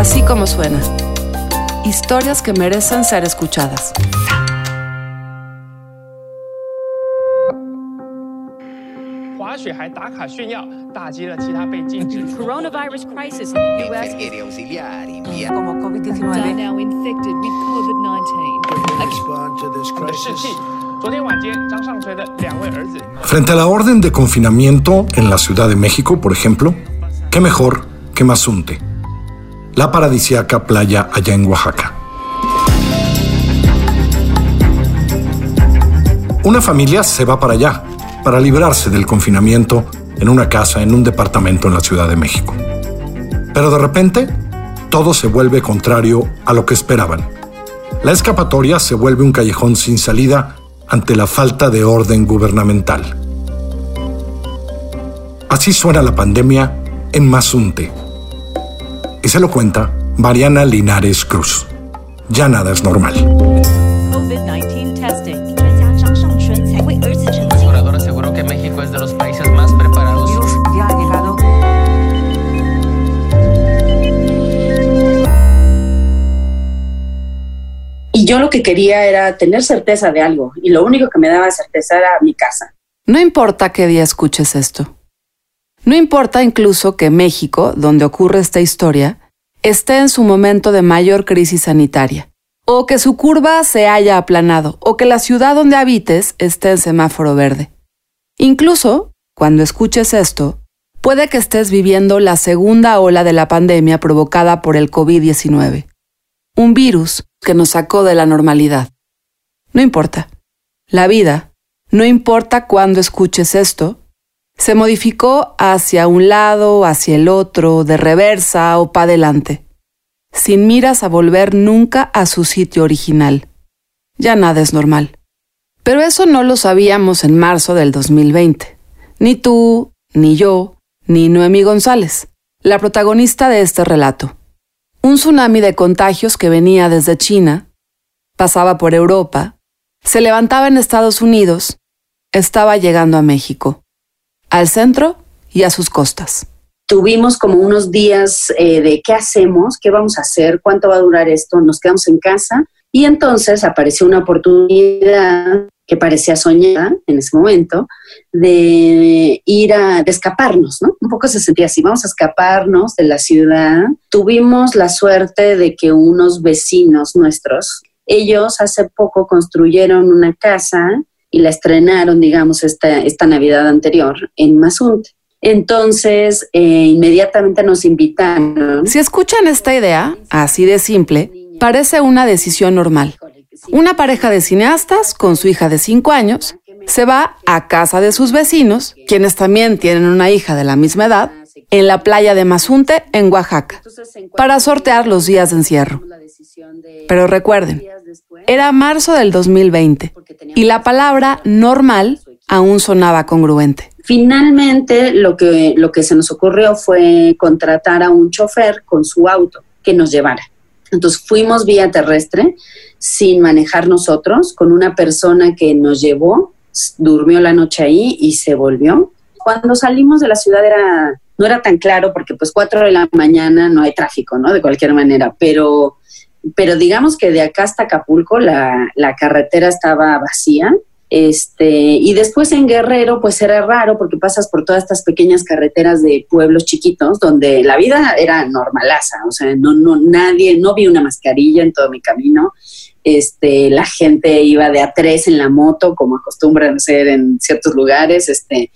Así como suena. Historias que merecen ser escuchadas. Coronavirus crisis como COVID-19. with COVID-19. Frente a la orden de confinamiento en la Ciudad de México, por ejemplo, qué mejor que Mazunte la paradisiaca playa allá en Oaxaca. Una familia se va para allá, para librarse del confinamiento en una casa, en un departamento en la Ciudad de México. Pero de repente, todo se vuelve contrario a lo que esperaban. La escapatoria se vuelve un callejón sin salida ante la falta de orden gubernamental. Así suena la pandemia en Mazunte. Se lo cuenta Mariana Linares Cruz. Ya nada es normal. Y yo lo que quería era tener certeza de algo y lo único que me daba certeza era mi casa. No importa qué día escuches esto. No importa incluso que México, donde ocurre esta historia, esté en su momento de mayor crisis sanitaria, o que su curva se haya aplanado, o que la ciudad donde habites esté en semáforo verde. Incluso, cuando escuches esto, puede que estés viviendo la segunda ola de la pandemia provocada por el COVID-19, un virus que nos sacó de la normalidad. No importa. La vida, no importa cuándo escuches esto, se modificó hacia un lado, hacia el otro, de reversa o para adelante, sin miras a volver nunca a su sitio original. Ya nada es normal. Pero eso no lo sabíamos en marzo del 2020. Ni tú, ni yo, ni Noemí González, la protagonista de este relato. Un tsunami de contagios que venía desde China, pasaba por Europa, se levantaba en Estados Unidos, estaba llegando a México, al centro y a sus costas. Tuvimos como unos días eh, de qué hacemos, qué vamos a hacer, cuánto va a durar esto, nos quedamos en casa. Y entonces apareció una oportunidad que parecía soñada en ese momento de ir a escaparnos, ¿no? Un poco se sentía así, vamos a escaparnos de la ciudad. Tuvimos la suerte de que unos vecinos nuestros, ellos hace poco construyeron una casa y la estrenaron, digamos, esta, esta Navidad anterior en Mazunte. Entonces, eh, inmediatamente nos invitaron. Si escuchan esta idea, así de simple, parece una decisión normal. Una pareja de cineastas con su hija de 5 años se va a casa de sus vecinos, quienes también tienen una hija de la misma edad, en la playa de Mazunte, en Oaxaca, para sortear los días de encierro. Pero recuerden, era marzo del 2020 y la palabra normal aún sonaba congruente. Finalmente, lo que, lo que se nos ocurrió fue contratar a un chofer con su auto que nos llevara. Entonces fuimos vía terrestre sin manejar nosotros, con una persona que nos llevó, durmió la noche ahí y se volvió. Cuando salimos de la ciudad era, no era tan claro porque pues cuatro de la mañana no hay tráfico, ¿no? De cualquier manera, pero, pero digamos que de acá hasta Acapulco la, la carretera estaba vacía. Este, y después en Guerrero, pues era raro porque pasas por todas estas pequeñas carreteras de pueblos chiquitos donde la vida era normalaza, o sea, no, no, nadie, no vi una mascarilla en todo mi camino. Este, la gente iba de a tres en la moto, como acostumbran ser en ciertos lugares, este,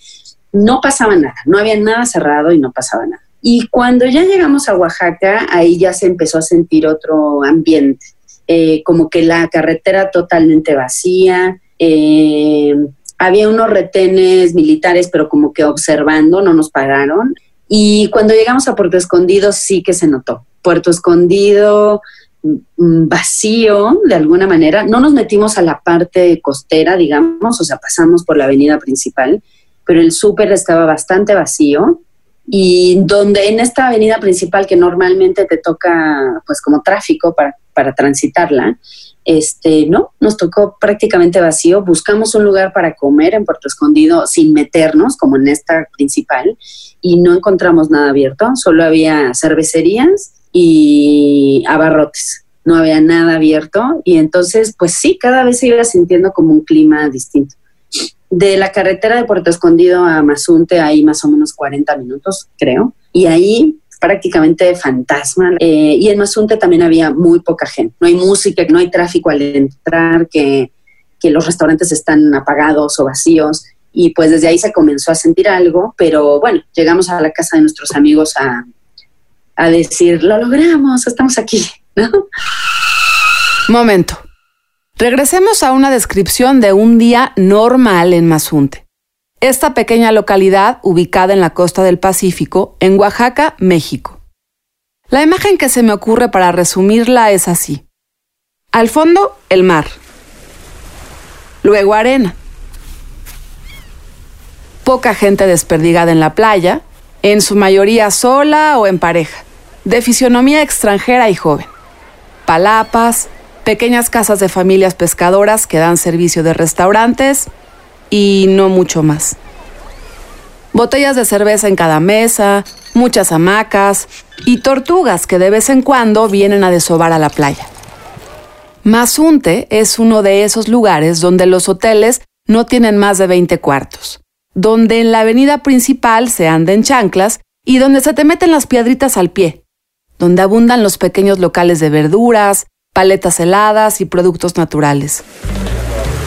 no pasaba nada, no había nada cerrado y no pasaba nada. Y cuando ya llegamos a Oaxaca, ahí ya se empezó a sentir otro ambiente, eh, como que la carretera totalmente vacía, eh, había unos retenes militares, pero como que observando, no nos pagaron. Y cuando llegamos a Puerto Escondido sí que se notó. Puerto Escondido mm, vacío de alguna manera. No nos metimos a la parte costera, digamos, o sea, pasamos por la avenida principal, pero el súper estaba bastante vacío. Y donde en esta avenida principal que normalmente te toca pues como tráfico para, para transitarla, este, no, nos tocó prácticamente vacío. Buscamos un lugar para comer en Puerto Escondido sin meternos, como en esta principal, y no encontramos nada abierto. Solo había cervecerías y abarrotes. No había nada abierto y entonces, pues sí, cada vez se iba sintiendo como un clima distinto. De la carretera de Puerto Escondido a Mazunte hay más o menos 40 minutos, creo. Y ahí prácticamente fantasma. Eh, y en Mazunte también había muy poca gente. No hay música, no hay tráfico al entrar, que, que los restaurantes están apagados o vacíos. Y pues desde ahí se comenzó a sentir algo, pero bueno, llegamos a la casa de nuestros amigos a, a decir, lo logramos, estamos aquí, ¿no? Momento. Regresemos a una descripción de un día normal en Mazunte. Esta pequeña localidad ubicada en la costa del Pacífico, en Oaxaca, México. La imagen que se me ocurre para resumirla es así. Al fondo, el mar. Luego arena. Poca gente desperdigada en la playa, en su mayoría sola o en pareja, de fisionomía extranjera y joven. Palapas, pequeñas casas de familias pescadoras que dan servicio de restaurantes y no mucho más. Botellas de cerveza en cada mesa, muchas hamacas y tortugas que de vez en cuando vienen a desovar a la playa. Mazunte es uno de esos lugares donde los hoteles no tienen más de 20 cuartos, donde en la avenida principal se anda en chanclas y donde se te meten las piedritas al pie, donde abundan los pequeños locales de verduras, paletas heladas y productos naturales.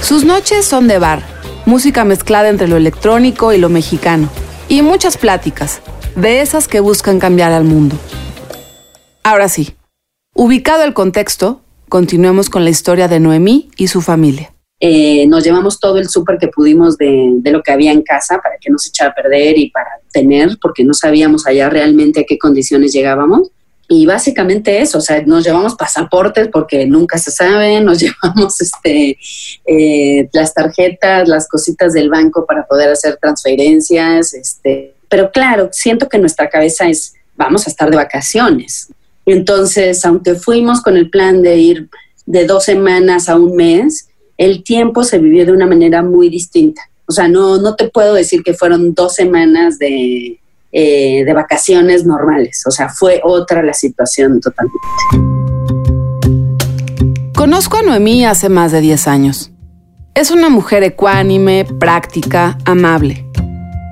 Sus noches son de bar, música mezclada entre lo electrónico y lo mexicano, y muchas pláticas, de esas que buscan cambiar al mundo. Ahora sí, ubicado el contexto, continuemos con la historia de Noemí y su familia. Eh, nos llevamos todo el súper que pudimos de, de lo que había en casa para que no se echara a perder y para tener, porque no sabíamos allá realmente a qué condiciones llegábamos. Y básicamente eso, o sea, nos llevamos pasaportes porque nunca se sabe, nos llevamos este, eh, las tarjetas, las cositas del banco para poder hacer transferencias, este, pero claro, siento que nuestra cabeza es, vamos a estar de vacaciones. Entonces, aunque fuimos con el plan de ir de dos semanas a un mes, el tiempo se vivió de una manera muy distinta. O sea, no, no te puedo decir que fueron dos semanas de, eh, de vacaciones normales. O sea, fue otra la situación totalmente. Conozco a Noemí hace más de 10 años. Es una mujer ecuánime, práctica, amable.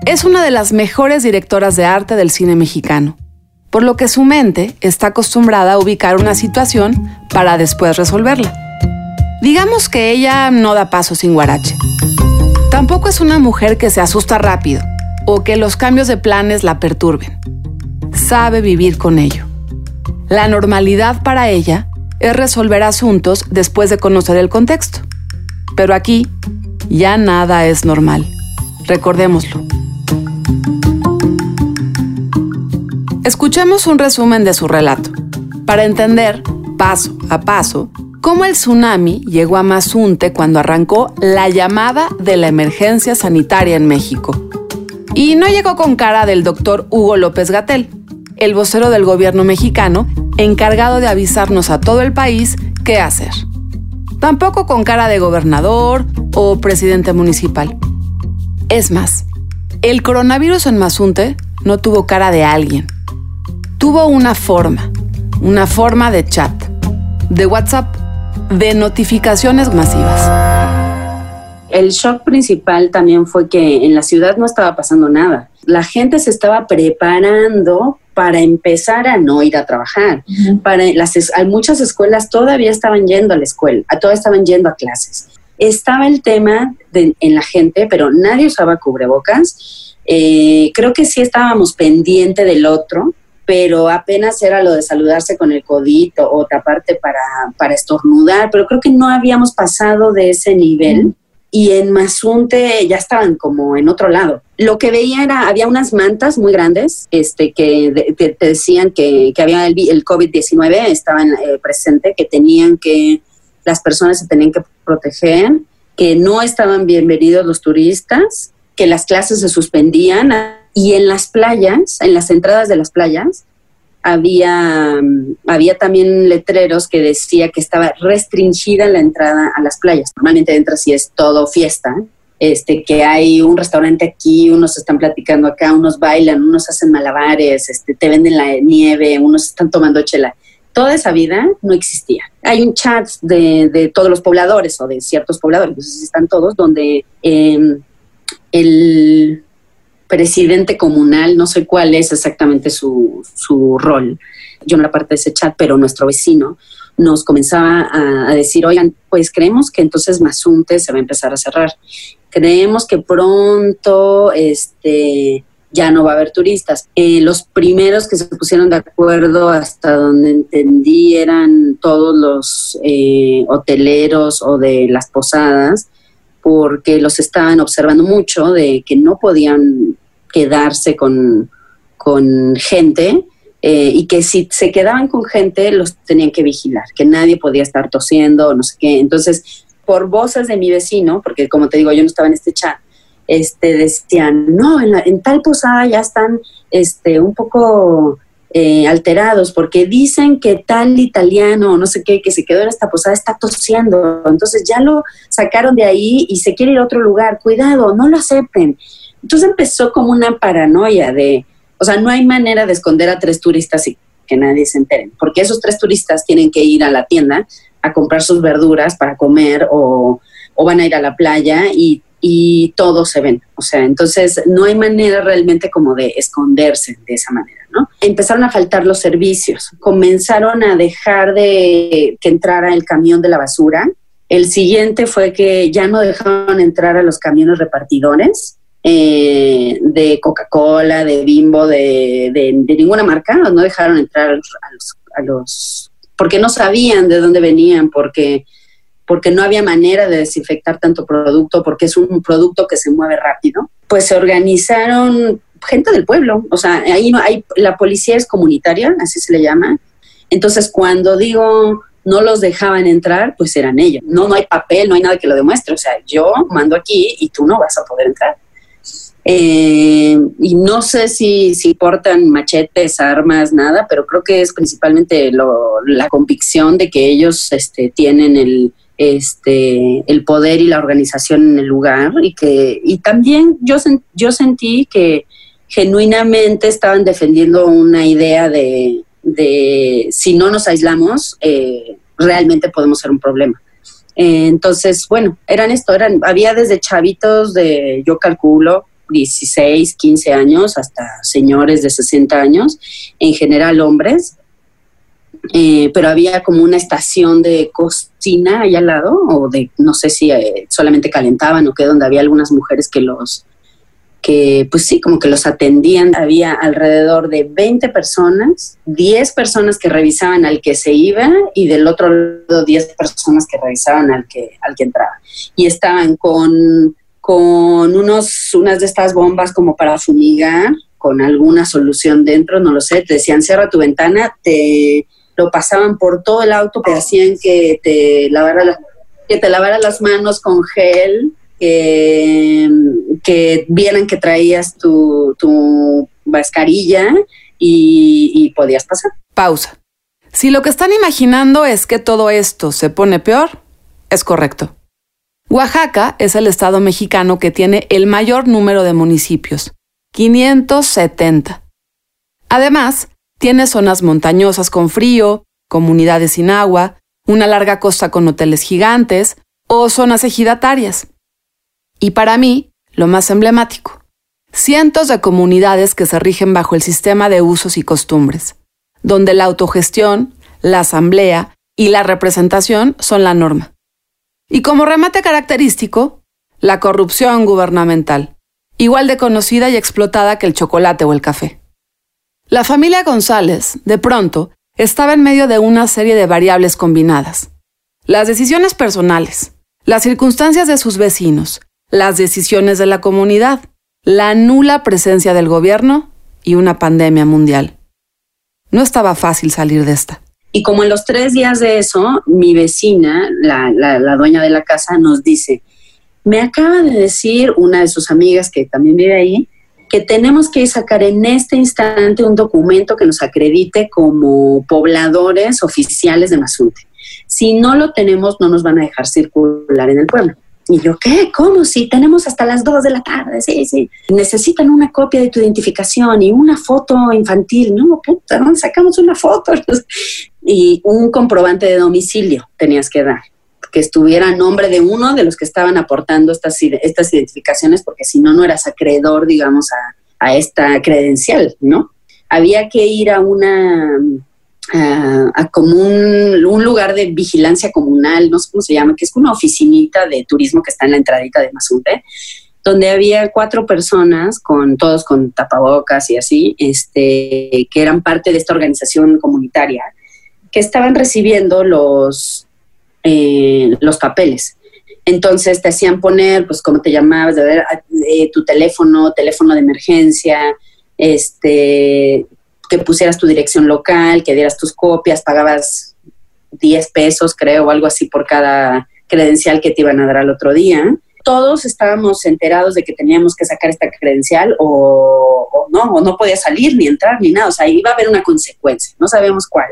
Es una de las mejores directoras de arte del cine mexicano, por lo que su mente está acostumbrada a ubicar una situación para después resolverla. Digamos que ella no da paso sin guarache. Tampoco es una mujer que se asusta rápido o que los cambios de planes la perturben. Sabe vivir con ello. La normalidad para ella es resolver asuntos después de conocer el contexto. Pero aquí ya nada es normal. Recordémoslo. Escuchemos un resumen de su relato para entender, paso a paso, cómo el tsunami llegó a Mazunte cuando arrancó la llamada de la emergencia sanitaria en México. Y no llegó con cara del doctor Hugo López Gatel, el vocero del gobierno mexicano, encargado de avisarnos a todo el país qué hacer. Tampoco con cara de gobernador o presidente municipal. Es más, el coronavirus en Mazunte no tuvo cara de alguien. Tuvo una forma, una forma de chat, de WhatsApp, de notificaciones masivas el shock principal también fue que en la ciudad no estaba pasando nada. La gente se estaba preparando para empezar a no ir a trabajar. Para las muchas escuelas todavía estaban yendo a la escuela, todas estaban yendo a clases. Estaba el tema en la gente, pero nadie usaba cubrebocas. Eh, creo que sí estábamos pendiente del otro, pero apenas era lo de saludarse con el codito o taparte para, para estornudar, pero creo que no habíamos pasado de ese nivel y en Mazunte ya estaban como en otro lado. Lo que veía era, había unas mantas muy grandes este, que te, decían que, que, había el, el COVID-19, estaban eh, presente, que tenían que, las personas se tenían que proteger, que no estaban bienvenidos los turistas, que las clases se suspendían y en las playas, en las entradas de las playas, había, había también letreros que decía que estaba restringida la entrada a las playas. Normalmente entras si es todo fiesta, este, que hay un restaurante aquí, unos están platicando acá, unos bailan, unos hacen malabares, este, te venden la nieve, unos están tomando chela. Toda esa vida no existía. Hay un chat de, de todos los pobladores o de ciertos pobladores, no sé si están todos, donde eh, el presidente comunal, no sé cuál es exactamente su, su rol, yo no era parte de ese chat, pero nuestro vecino nos comenzaba a, decir, oigan, pues creemos que entonces Mazunte se va a empezar a cerrar. Creemos que pronto este, ya no va a haber turistas. Eh, los primeros que se pusieron de acuerdo, hasta donde entendí, eran todos los eh, hoteleros o de las posadas, porque los estaban observando mucho de que no podían quedarse con, con gente eh, y que si se quedaban con gente los tenían que vigilar, que nadie podía estar tosiendo, no sé qué. Entonces, por voces de mi vecino, porque como te digo, yo no estaba en este chat, este, decían, no, en, la- en tal posada ya están este, un poco eh, alterados porque dicen que tal italiano, no sé qué, que se quedó en esta posada está tosiendo. Entonces ya lo sacaron de ahí y se quiere ir a otro lugar. Cuidado, no lo acepten. Entonces empezó como una paranoia de, o sea, no hay manera de esconder a tres turistas y que nadie se entere, porque esos tres turistas tienen que ir a la tienda a comprar sus verduras para comer o, o van a ir a la playa y, y todos se ven. O sea, entonces no hay manera realmente como de esconderse de esa manera, ¿no? Empezaron a faltar los servicios, comenzaron a dejar de que entrara el camión de la basura. El siguiente fue que ya no dejaron entrar a los camiones repartidores eh, de Coca-Cola, de Bimbo, de, de- de ninguna marca, no dejaron entrar a los, a los- a los- porque no sabían de dónde venían, porque, porque no había manera de desinfectar tanto producto, porque es un producto que se mueve rápido. Pues se organizaron gente del pueblo, o sea, ahí no hay, la policía es comunitaria, así se le llama. Entonces, cuando digo no los dejaban entrar, pues eran ellos. No, no hay papel, no hay nada que lo demuestre. O sea, yo mando aquí y tú no vas a poder entrar. Eh, y no sé si, si portan machetes, armas, nada, pero creo que es principalmente lo- la convicción de que ellos este, tienen el, este, el poder y la organización en el lugar y que y también yo, sen- yo sentí que genuinamente estaban defendiendo una idea de, de si no nos aislamos, eh, realmente podemos ser un problema. Eh, entonces, bueno, eran esto, eran, había desde chavitos de, yo calculo, 16, 15 años, hasta señores de 60 años, en general hombres, eh, pero había como una estación de cocina ahí al lado, o de, no sé si eh, solamente calentaban o qué, donde había algunas mujeres que los, que pues sí, como que los atendían. Había alrededor de 20 personas, 10 personas que revisaban al que se iba y del otro lado 10 personas que revisaban al que, al que entraba. Y estaban con, con unos, unas de estas bombas como para fumigar, con alguna solución dentro, no lo sé, te decían cierra tu ventana, te lo pasaban por todo el auto, te hacían que te lavara, la- que te lavara las manos con gel, que, que vieran que traías tu, tu mascarilla y podías pasar. Pausa. Si lo que están imaginando es que todo esto se pone peor, es correcto. Oaxaca es el estado mexicano que tiene el mayor número de municipios, 570. Además, tiene zonas montañosas con frío, comunidades sin agua, una larga costa con hoteles gigantes o zonas ejidatarias. Y para mí, lo más emblemático, cientos de comunidades que se rigen bajo el sistema de usos y costumbres, donde la autogestión, la asamblea y la representación son la norma. Y como remate característico, la corrupción gubernamental, igual de conocida y explotada que el chocolate o el café. La familia González, de pronto, estaba en medio de una serie de variables combinadas. Las decisiones personales, las circunstancias de sus vecinos, las decisiones de la comunidad, la nula presencia del gobierno y una pandemia mundial. No estaba fácil salir de esta. Y como en los tres días de eso, mi vecina, la, la, la dueña de la casa, nos dice, me acaba de decir una de sus amigas que también vive ahí, que tenemos que sacar en este instante un documento que nos acredite como pobladores oficiales de Mazunte. Si no lo tenemos, no nos van a dejar circular en el pueblo. Y yo, ¿qué? ¿Cómo? Sí, tenemos hasta las 2 de la tarde, sí, sí. Necesitan una copia de tu identificación y una foto infantil. No, puta, ¿dónde sacamos una foto? y un comprobante de domicilio tenías que dar, que estuviera a nombre de uno de los que estaban aportando estas, estas identificaciones, porque si no, no eras acreedor, digamos, a, a esta credencial, ¿no? Había que ir a una a, a como un, un lugar de vigilancia comunal, no sé cómo se llama, que es una oficinita de turismo que está en la entradita de Mazunte, donde había cuatro personas, con todos con tapabocas y así, este, que eran parte de esta organización comunitaria, que estaban recibiendo los, eh, los papeles. Entonces te hacían poner, pues, cómo te llamabas, de ver, eh, tu teléfono, teléfono de emergencia, este, que pusieras tu dirección local, que dieras tus copias, pagabas 10 pesos, creo, o algo así por cada credencial que te iban a dar al otro día. Todos estábamos enterados de que teníamos que sacar esta credencial o, no, o no podía salir ni entrar ni nada. O sea, iba a haber una consecuencia, no sabíamos cuál.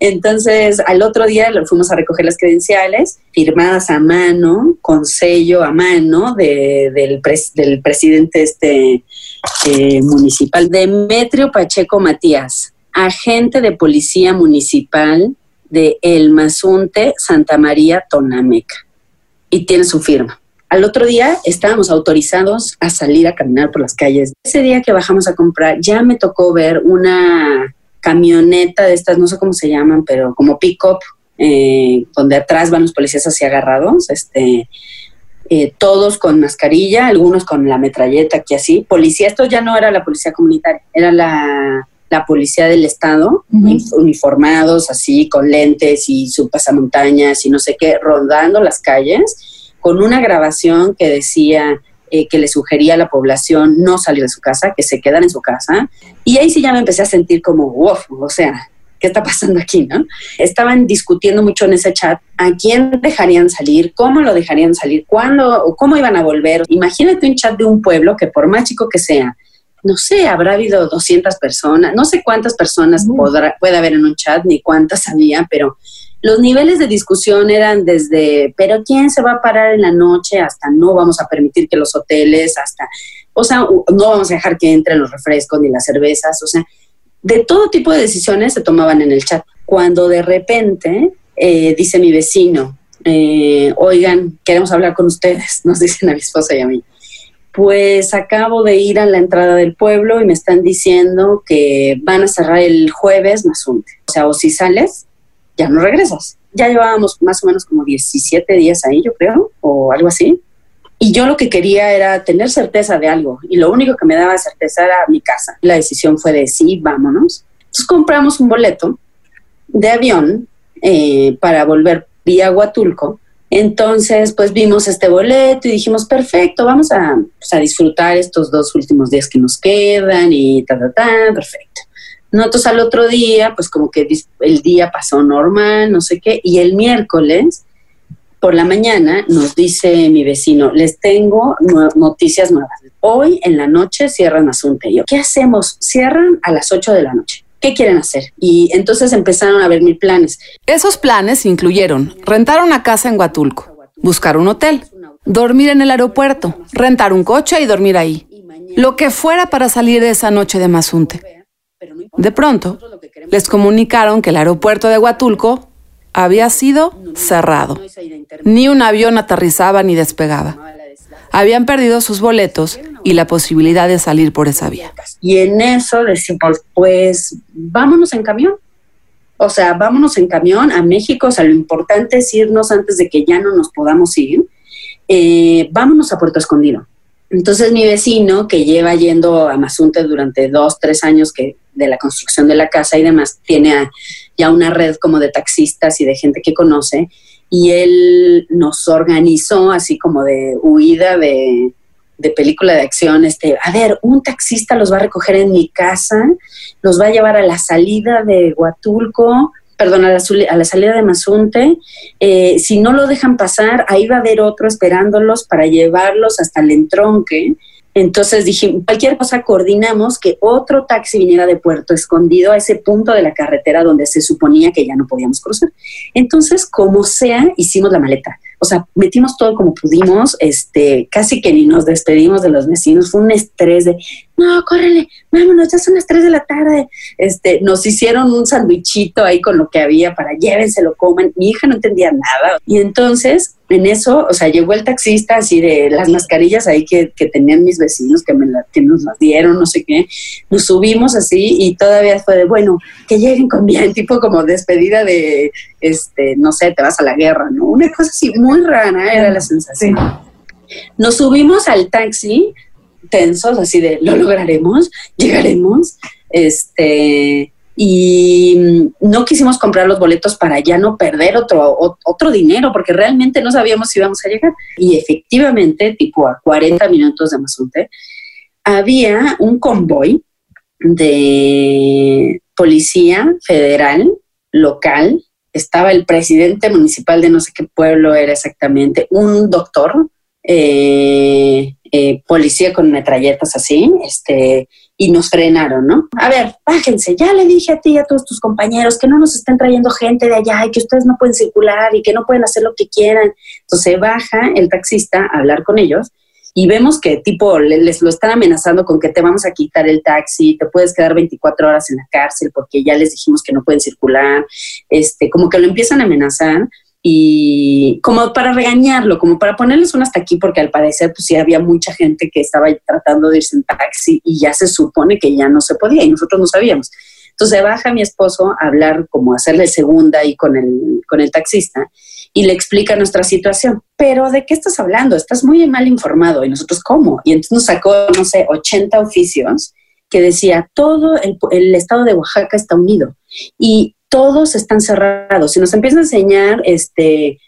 Entonces, al otro día lo fuimos a recoger las credenciales, firmadas a mano, con sello a mano de- del, pres- del presidente este, eh, municipal, Demetrio Pacheco Matías, agente de policía municipal de El Mazunte, Santa María, Tonameca. Y tiene su firma. Al otro día estábamos autorizados a salir a caminar por las calles. Ese día que bajamos a comprar, ya me tocó ver una camioneta de estas, no sé cómo se llaman, pero como pick-up, eh, donde atrás van los policías así agarrados, este, eh, todos con mascarilla, algunos con la metralleta aquí así. Policía, esto ya no era la policía comunitaria, era la, la policía del estado, uniformados así, con lentes y su pasamontañas y no sé qué, rondando las calles, con una grabación que decía eh, que le sugería a la población no salir de su casa, que se quedara en su casa. Y ahí sí ya me empecé a sentir como, wow, o sea, ¿qué está pasando aquí, no? Estaban discutiendo mucho en ese chat a quién dejarían salir, cómo lo dejarían salir, cuándo o cómo iban a volver. Imagínate un chat de un pueblo que por más chico que sea, no sé, habrá habido 200 personas, no sé cuántas personas podrá, puede haber en un chat, ni cuántas había, pero los niveles de discusión eran desde, pero ¿quién se va a parar en la noche? Hasta no vamos a permitir que los hoteles, hasta, o sea, no vamos a dejar que entren los refrescos ni las cervezas, o sea, de todo tipo de decisiones se tomaban en el chat. Cuando de repente eh, dice mi vecino, eh, oigan, queremos hablar con ustedes, nos dicen a mi esposa y a mí. Pues acabo de ir a la entrada del pueblo y me están diciendo que van a cerrar el jueves Mazunte. O sea, o si sales, ya no regresas. Ya llevábamos más o menos como 17 días ahí, yo creo, o algo así. Y yo lo que quería era tener certeza de algo. Y lo único que me daba certeza era mi casa. La decisión fue de sí, vámonos. Entonces compramos un boleto de avión eh, para volver vía Huatulco. Entonces, pues vimos este boleto y dijimos, perfecto, vamos a, pues, a disfrutar estos dos últimos días que nos quedan y ta, ta, ta, perfecto. Nosotros al otro día, pues como que el día pasó normal, no sé qué, y el miércoles por la mañana nos dice mi vecino, les tengo noticias nuevas. Hoy en la noche cierran Asunte. Y yo, ¿qué hacemos? Cierran a las 8 de la noche. ¿Qué quieren hacer? Y entonces empezaron a ver mil planes. Esos planes incluyeron rentar una casa en Huatulco, buscar un hotel, dormir en el aeropuerto, rentar un coche y dormir ahí. Lo que fuera para salir esa noche de Mazunte. De pronto, les comunicaron que el aeropuerto de Huatulco había sido cerrado. Ni un avión aterrizaba ni despegaba. Habían perdido sus boletos y la posibilidad de salir por esa vía. Y en eso decimos, pues vámonos en camión. O sea, vámonos en camión a México. O sea, lo importante es irnos antes de que ya no nos podamos ir. Eh, vámonos a Puerto Escondido. Entonces mi vecino, que lleva yendo a Mazunte durante dos, tres años que de la construcción de la casa y demás, tiene a- ya una red como de taxistas y de gente que conoce, y él nos organizó así como de huida de, de película de acción, este, a ver, un taxista los va a recoger en mi casa, los va a llevar a la salida de Huatulco, perdón, a la, a la salida de Mazunte, eh, si no lo dejan pasar, ahí va a haber otro esperándolos para llevarlos hasta el entronque. Entonces dije, cualquier cosa coordinamos que otro taxi viniera de Puerto Escondido a ese punto de la carretera donde se suponía que ya no podíamos cruzar. Entonces, como sea, hicimos la maleta. O sea, metimos todo como pudimos, este, casi que ni nos despedimos de los vecinos, fue un estrés de, no, córrele, vámonos, ya son las 3 de la tarde. Este, nos hicieron un sandwichito ahí con lo que había para llévenselo, coman. Mi hija no entendía nada. Y entonces, en eso, o sea, llegó el taxista así de las mascarillas ahí que, que tenían mis vecinos que, me que nos las dieron, no sé qué. Nos subimos así y todavía fue de, bueno, que lleguen con bien, tipo como despedida de, este, no sé, te vas a la guerra, ¿no? Una cosa así muy rara era la sensación. Nos subimos al taxi tensos, así de, ¿lo lograremos? ¿Llegaremos? Este, y no quisimos comprar los boletos para ya no perder otro, otro dinero, porque realmente no sabíamos si íbamos a llegar. Y efectivamente, tipo a 40 minutos de Mazunte, había un convoy de policía federal, local, estaba el presidente municipal de no sé qué pueblo era exactamente, un doctor, eh, eh, policía con metralletas así, este, y nos frenaron, ¿no? A ver, bájense, ya le dije a ti y a todos tus compañeros que no nos estén trayendo gente de allá y que ustedes no pueden circular y que no pueden hacer lo que quieran. Entonces baja el taxista a hablar con ellos y vemos que tipo les lo están amenazando con que te vamos a quitar el taxi, te puedes quedar 24 horas en la cárcel porque ya les dijimos que no pueden circular, este, como que lo empiezan a amenazar y como para regañarlo, como para ponerles un hasta aquí, porque al parecer pues sí había mucha gente que estaba tratando de irse en taxi y ya se supone que ya no se podía y nosotros no sabíamos. Entonces baja mi esposo a hablar, como hacerle segunda ahí con el, con el taxista y le explica nuestra situación. Pero ¿de qué estás hablando? Estás muy mal informado. Y nosotros, ¿cómo? Y entonces nos sacó, no sé, 80 oficios que decía, todo el, el estado de Oaxaca está unido. Y todos están cerrados. Si nos empiezan a enseñar este,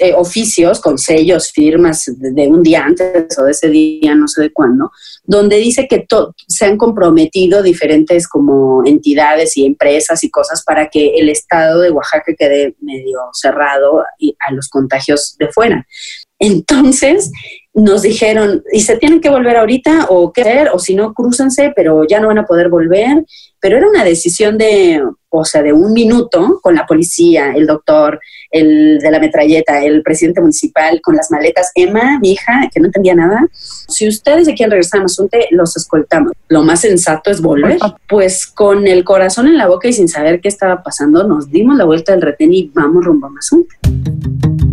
eh, oficios con sellos, firmas de, un día antes o de ese día, no sé de cuándo, donde dice que se han comprometido diferentes como entidades y empresas y cosas para que el estado de Oaxaca quede medio cerrado a los contagios de fuera. Entonces nos dijeron, y se tienen que volver ahorita o qué hacer, o si no, crúcense, pero ya no van a poder volver. Pero era una decisión de, o sea, de un minuto con la policía, el doctor, el de la metralleta, el presidente municipal, con las maletas. Emma, mi hija, que no entendía nada, si ustedes se quieren regresar a Mazunte, los escoltamos. Lo más sensato es volver. Pues con el corazón en la boca y sin saber qué estaba pasando, nos dimos la vuelta del retén y vamos rumbo a Mazunte.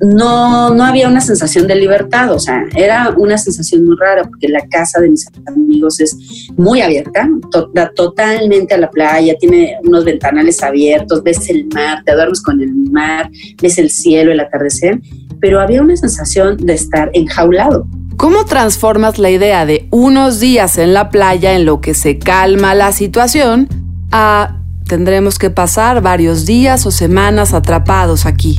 No, no había una sensación de libertad, o sea, era una sensación muy rara porque la casa de mis amigos es muy abierta, da totalmente a la playa, tiene unos ventanales abiertos, ves el mar, te duermes con el mar, ves el cielo, el atardecer, pero había una sensación de estar enjaulado. ¿Cómo transformas la idea de unos días en la playa en lo que se calma la situación a tendremos que pasar varios días o semanas atrapados aquí?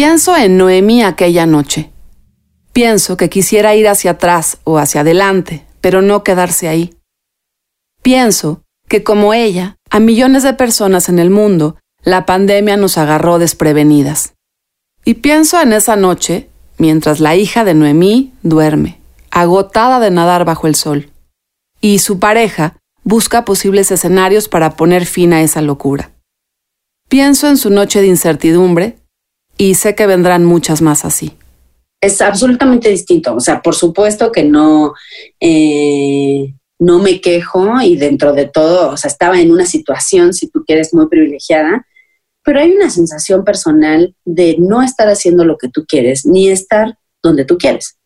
Pienso en Noemí aquella noche. Pienso que quisiera ir hacia atrás o hacia adelante, pero no quedarse ahí. Pienso que como ella, a millones de personas en el mundo, la pandemia nos agarró desprevenidas. Y pienso en esa noche, mientras la hija de Noemí duerme, agotada de nadar bajo el sol, y su pareja busca posibles escenarios para poner fin a esa locura. Pienso en su noche de incertidumbre y sé que vendrán muchas más así. Es absolutamente distinto. O sea, por supuesto que no, eh, no me quejo y dentro de todo, o sea, estaba en una situación, si tú quieres, muy privilegiada, pero hay una sensación personal de no estar haciendo lo que tú quieres, ni estar donde tú quieres,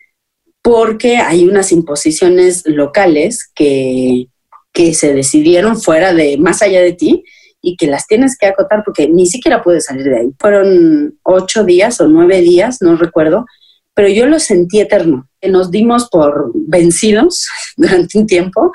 porque hay unas imposiciones locales que, que se decidieron fuera de, más allá de ti, y que las tienes que acotar porque ni siquiera puedes salir de ahí. Fueron ocho días o nueve días, no recuerdo, pero yo lo sentí eterno. Nos dimos por vencidos durante un tiempo,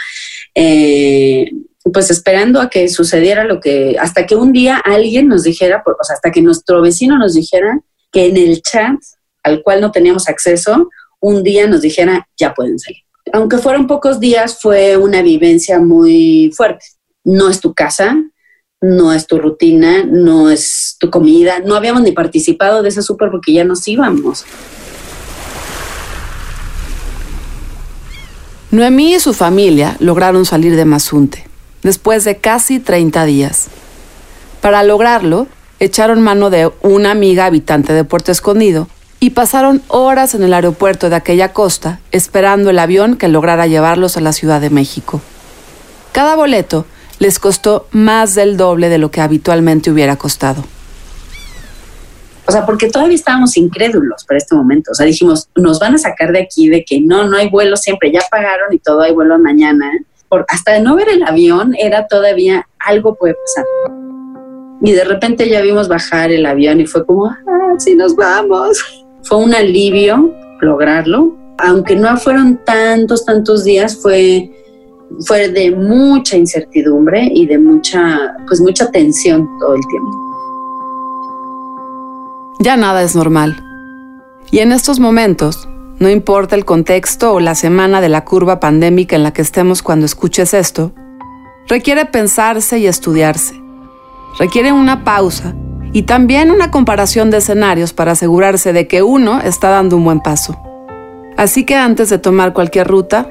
eh, pues esperando a que sucediera lo que, hasta que un día alguien nos dijera, o sea, hasta que nuestro vecino nos dijera que en el chat al cual no teníamos acceso, un día nos dijera, ya pueden salir. Aunque fueron pocos días, fue una vivencia muy fuerte. No es tu casa, no es tu rutina, no es tu comida. No habíamos ni participado de ese súper porque ya nos íbamos. Noemí y su familia lograron salir de Mazunte, después de casi 30 días. Para lograrlo, echaron mano de una amiga habitante de Puerto Escondido y pasaron horas en el aeropuerto de aquella costa esperando el avión que lograra llevarlos a la Ciudad de México. Cada boleto les costó más del doble de lo que habitualmente hubiera costado. O sea, porque todavía estábamos incrédulos para este momento. O sea, dijimos, nos van a sacar de aquí de que no, no hay vuelo siempre, ya pagaron y todo hay vuelo mañana. Por, hasta no ver el avión era todavía algo puede pasar. Y de repente ya vimos bajar el avión y fue como, ah, sí nos vamos. Fue un alivio lograrlo. Aunque no fueron tantos, tantos días, fue, fue de mucha incertidumbre y de mucha, pues mucha tensión todo el tiempo ya nada es normal. Y en estos momentos, no importa el contexto o la semana de la curva pandémica en la que estemos cuando escuches esto, requiere pensarse y estudiarse. Requiere una pausa y también una comparación de escenarios para asegurarse de que uno está dando un buen paso. Así que antes de tomar cualquier ruta,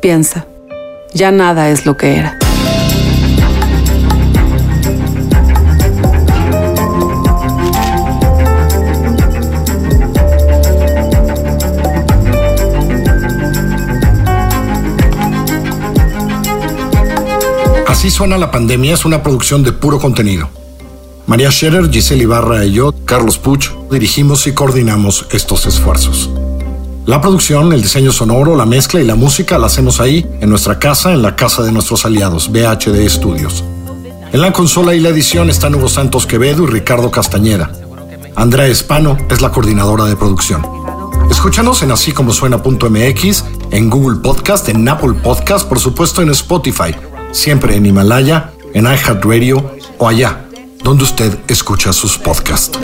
piensa, ya nada es lo que era. Así suena la pandemia es una producción de puro contenido. María Scherer, Giselle Ibarra y yo, Carlos Puch, dirigimos y coordinamos estos esfuerzos. La producción, el diseño sonoro, la mezcla y la música la hacemos ahí, en nuestra casa, en la casa de nuestros aliados, BHD Studios. En la consola y la edición están Hugo Santos Quevedo y Ricardo Castañeda. Andrea Espano es la coordinadora de producción. Escúchanos en así como en Google Podcast, en Apple Podcast, por supuesto en Spotify siempre en Himalaya, en iHeartRadio o allá, donde usted escucha sus podcasts.